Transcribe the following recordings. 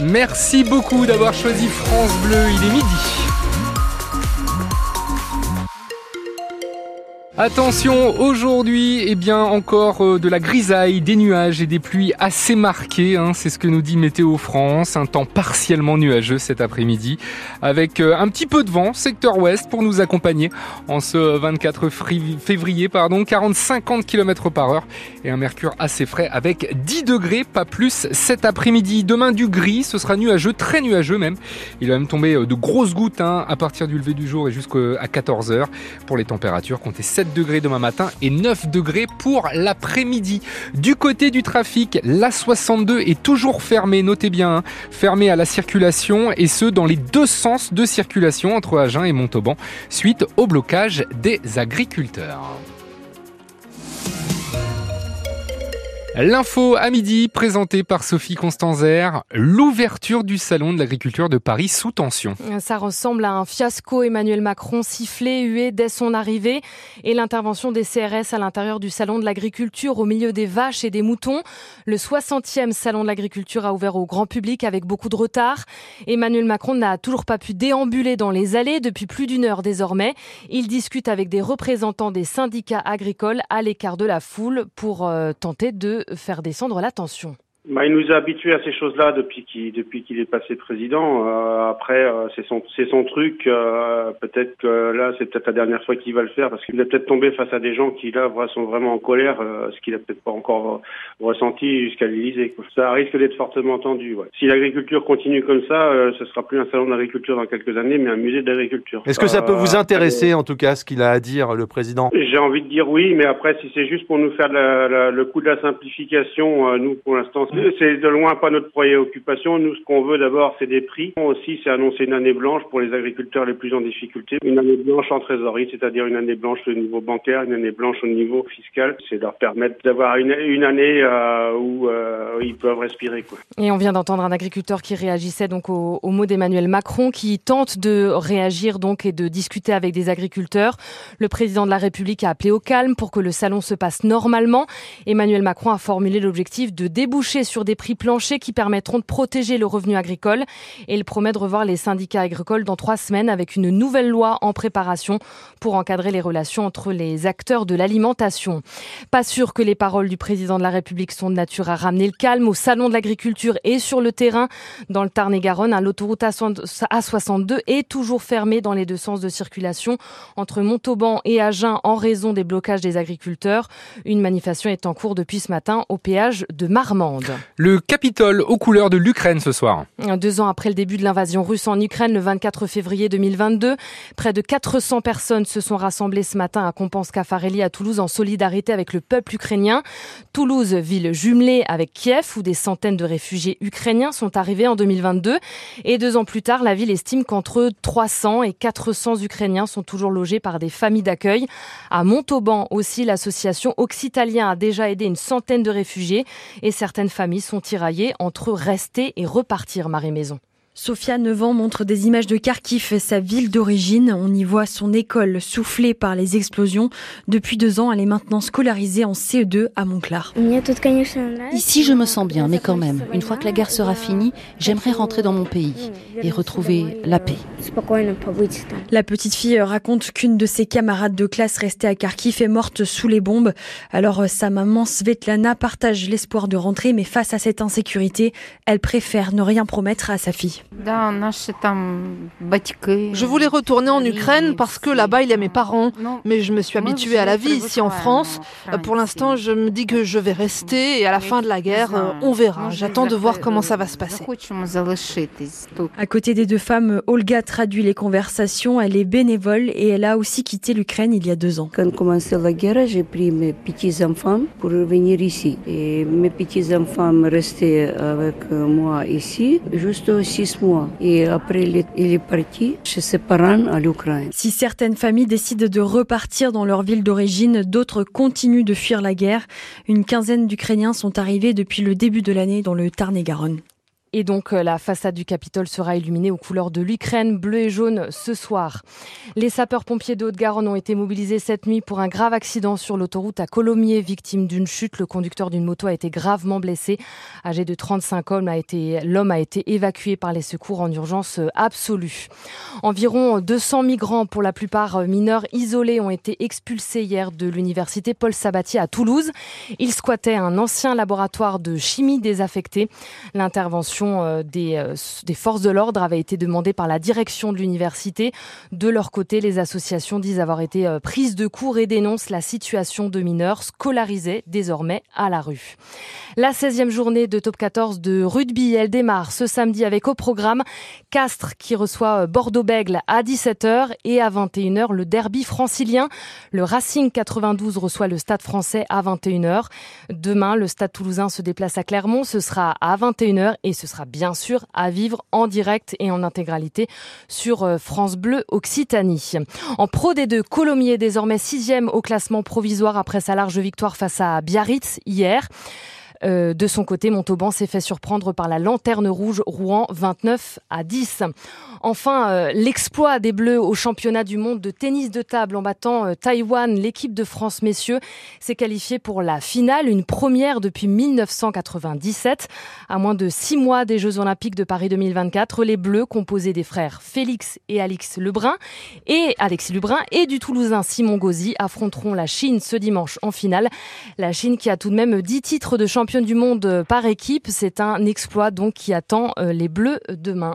Merci beaucoup d'avoir choisi France Bleu, il est midi. Attention, aujourd'hui, eh bien encore euh, de la grisaille, des nuages et des pluies assez marquées. Hein, c'est ce que nous dit Météo France. Un temps partiellement nuageux cet après-midi, avec euh, un petit peu de vent, secteur ouest, pour nous accompagner en ce 24 février, pardon, 40-50 km par heure et un mercure assez frais avec 10 degrés, pas plus cet après-midi. Demain du gris, ce sera nuageux, très nuageux même. Il va même tomber euh, de grosses gouttes hein, à partir du lever du jour et jusqu'à 14 h Pour les températures, comptez 7 degrés demain matin et 9 degrés pour l'après-midi. Du côté du trafic, la 62 est toujours fermée, notez bien, hein. fermée à la circulation et ce dans les deux sens de circulation entre Agen et Montauban suite au blocage des agriculteurs. L'info à midi présentée par Sophie Constanzer, l'ouverture du salon de l'agriculture de Paris sous tension. Ça ressemble à un fiasco. Emmanuel Macron sifflé, hué dès son arrivée et l'intervention des CRS à l'intérieur du salon de l'agriculture au milieu des vaches et des moutons. Le 60e salon de l'agriculture a ouvert au grand public avec beaucoup de retard. Emmanuel Macron n'a toujours pas pu déambuler dans les allées depuis plus d'une heure désormais. Il discute avec des représentants des syndicats agricoles à l'écart de la foule pour euh, tenter de faire descendre la tension. Bah, il nous a habitués à ces choses-là depuis qu'il depuis qu'il est passé président. Euh, après, euh, c'est son c'est son truc. Euh, peut-être que là, c'est peut-être la dernière fois qu'il va le faire parce qu'il est peut-être tombé face à des gens qui là sont vraiment en colère, ce qu'il a peut-être pas encore ressenti jusqu'à l'Élysée. Ça risque d'être fortement tendu. Ouais. Si l'agriculture continue comme ça, ce sera plus un salon d'agriculture dans quelques années, mais un musée d'agriculture. Est-ce que ça peut vous intéresser, en tout cas, ce qu'il a à dire, le président? J'ai envie de dire oui, mais après, si c'est juste pour nous faire le coup de la simplification, nous, pour l'instant c'est de loin pas notre préoccupation. Nous, ce qu'on veut d'abord, c'est des prix. Aussi, c'est annoncer une année blanche pour les agriculteurs les plus en difficulté. Une année blanche en trésorerie, c'est-à-dire une année blanche au niveau bancaire, une année blanche au niveau fiscal. C'est leur permettre d'avoir une, année euh, où euh, ils peuvent respirer. Et on vient d'entendre un agriculteur qui réagissait donc aux au mots d'Emmanuel Macron, qui tente de réagir donc et de discuter avec des agriculteurs. Le président de la République a appelé au calme pour que le salon se passe normalement. Emmanuel Macron a formulé l'objectif de déboucher sur des prix planchers qui permettront de protéger le revenu agricole. Et il promet de revoir les syndicats agricoles dans trois semaines avec une nouvelle loi en préparation pour encadrer les relations entre les acteurs de l'alimentation. Pas sûr que les paroles du président de la République sont de nature à ramener le calme au salon de l'agriculture et sur le terrain. Dans le Tarn-et-Garonne, hein, l'autoroute A62 est toujours fermée dans les deux sens de circulation entre Montauban et Agen en raison des blocages des agriculteurs. Une manifestation est en cours depuis ce matin au péage de Marmande. Le Capitole aux couleurs de l'Ukraine ce soir. Deux ans après le début de l'invasion russe en Ukraine, le 24 février 2022, près de 400 personnes se sont rassemblées ce matin à Compense-Cafarelli à Toulouse en solidarité avec le peuple ukrainien. Toulouse, ville jumelée avec Kiev, où des centaines de réfugiés ukrainiens sont arrivés en 2022. Et deux ans plus tard, la ville estime qu'entre 300 et 400 Ukrainiens sont toujours logés par des familles d'accueil. À Montauban aussi, l'association Occitalien a déjà aidé une centaine de réfugiés et certaines familles sont tiraillés entre rester et repartir, Marie Maison. Sophia, 9 ans, montre des images de Kharkiv, sa ville d'origine. On y voit son école soufflée par les explosions. Depuis deux ans, elle est maintenant scolarisée en CE2 à Montclar. Ici, je me sens bien, mais quand même, une fois que la guerre sera finie, j'aimerais rentrer dans mon pays et retrouver la paix. La petite fille raconte qu'une de ses camarades de classe restée à Kharkiv est morte sous les bombes. Alors sa maman Svetlana partage l'espoir de rentrer, mais face à cette insécurité, elle préfère ne rien promettre à sa fille. Je voulais retourner en Ukraine parce que là-bas il y a mes parents, mais je me suis habituée à la vie ici en France. Pour l'instant, je me dis que je vais rester et à la fin de la guerre, on verra. J'attends de voir comment ça va se passer. À côté des deux femmes, Olga traduit les conversations. Elle est bénévole et elle a aussi quitté l'Ukraine il y a deux ans. Quand commençait la guerre, j'ai pris mes petits enfants pour venir ici. Et mes petits enfants restaient avec moi ici, juste six Si certaines familles décident de repartir dans leur ville d'origine, d'autres continuent de fuir la guerre. Une quinzaine d'Ukrainiens sont arrivés depuis le début de l'année dans le Tarn-et-Garonne. Et donc euh, la façade du Capitole sera illuminée aux couleurs de l'Ukraine, bleu et jaune ce soir. Les sapeurs-pompiers de Haute-Garonne ont été mobilisés cette nuit pour un grave accident sur l'autoroute à Colomiers, victime d'une chute. Le conducteur d'une moto a été gravement blessé. Âgé de 35 ans, l'homme a été évacué par les secours en urgence absolue. Environ 200 migrants, pour la plupart mineurs isolés, ont été expulsés hier de l'université Paul Sabatier à Toulouse. Ils squattaient un ancien laboratoire de chimie désaffecté. L'intervention euh, des, euh, des forces de l'ordre avait été demandée par la direction de l'université. De leur côté, les associations disent avoir été euh, prises de court et dénoncent la situation de mineurs scolarisés désormais à la rue. La 16e journée de top 14 de rugby, elle démarre ce samedi avec au programme Castres qui reçoit Bordeaux-Bègle à 17h et à 21h le derby francilien. Le Racing 92 reçoit le Stade français à 21h. Demain, le Stade toulousain se déplace à Clermont. Ce sera à 21h et ce sera bien sûr à vivre en direct et en intégralité sur euh, France Bleu Occitanie. En Pro D2, Colomiers désormais sixième au classement provisoire après sa large victoire face à Biarritz hier. Euh, de son côté, Montauban s'est fait surprendre par la lanterne rouge Rouen 29 à 10. Enfin, euh, l'exploit des Bleus au championnat du monde de tennis de table en battant euh, Taïwan, l'équipe de France messieurs s'est qualifiée pour la finale, une première depuis 1997. À moins de six mois des Jeux Olympiques de Paris 2024, les Bleus, composés des frères Félix et Alix Lebrun et Alexis Lebrun et du Toulousain Simon Gauzy, affronteront la Chine ce dimanche en finale. La Chine qui a tout de même 10 titres de championne du monde par équipe, c'est un exploit donc qui attend euh, les Bleus demain.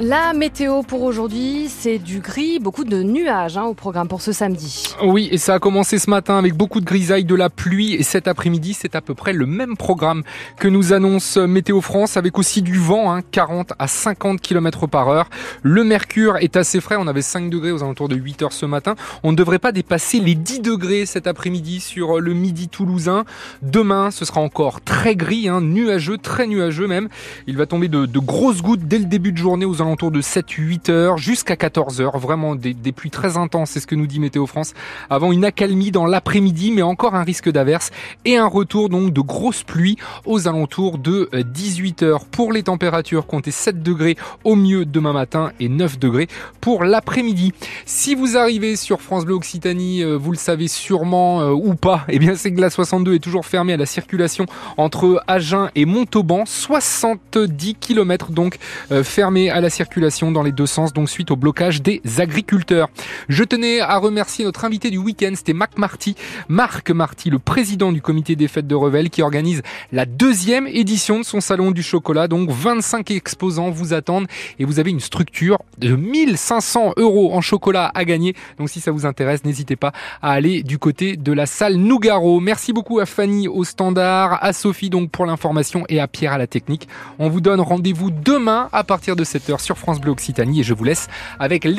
La météo pour aujourd'hui, c'est du gris, beaucoup de nuages hein, au programme pour ce samedi. Oui, et ça a commencé ce matin avec beaucoup de grisailles, de la pluie, et cet après-midi, c'est à peu près le même programme que nous annonce Météo France, avec aussi du vent, hein, 40 à 50 km par heure. Le mercure est assez frais, on avait 5 degrés aux alentours de 8 heures ce matin. On ne devrait pas dépasser les 10 degrés cet après-midi sur le midi toulousain. Demain, ce sera encore très gris, hein, nuageux, très nuageux même. Il va tomber de, de grosses gouttes dès le début de journée aux alentours de 7-8 heures jusqu'à 14 heures. Vraiment des, pluies très intenses, c'est ce que nous dit Météo France. Avant une accalmie dans l'après-midi, mais encore un risque d'averse et un retour donc de grosses pluies aux alentours de 18 heures. Pour les températures, comptez 7 degrés au mieux demain matin et 9 degrés pour l'après-midi. Si vous arrivez sur France Bleu Occitanie, euh, vous le savez sûrement euh, ou pas, eh bien c'est que la 62 est toujours fermée à la circulation entre Agen et Montauban. 70 km donc euh, fermés à la circulation dans les deux sens, donc suite au blocage des agriculteurs. Je tenais à remercier notre invité du week-end, c'était Marc Marty, Marc Marty, le président du comité des fêtes de Revel, qui organise la deuxième édition de son salon du chocolat. Donc 25 exposants vous attendent et vous avez une structure de 1500 euros en chocolat à gagner. Donc si ça vous intéresse, n'hésitez pas à aller du côté de la salle Nougaro. Merci beaucoup à Fanny au standard, à Sophie donc pour l'information et à Pierre à la technique. On vous donne rendez-vous demain à partir de 7h sur France Bleu Occitanie et je vous laisse avec les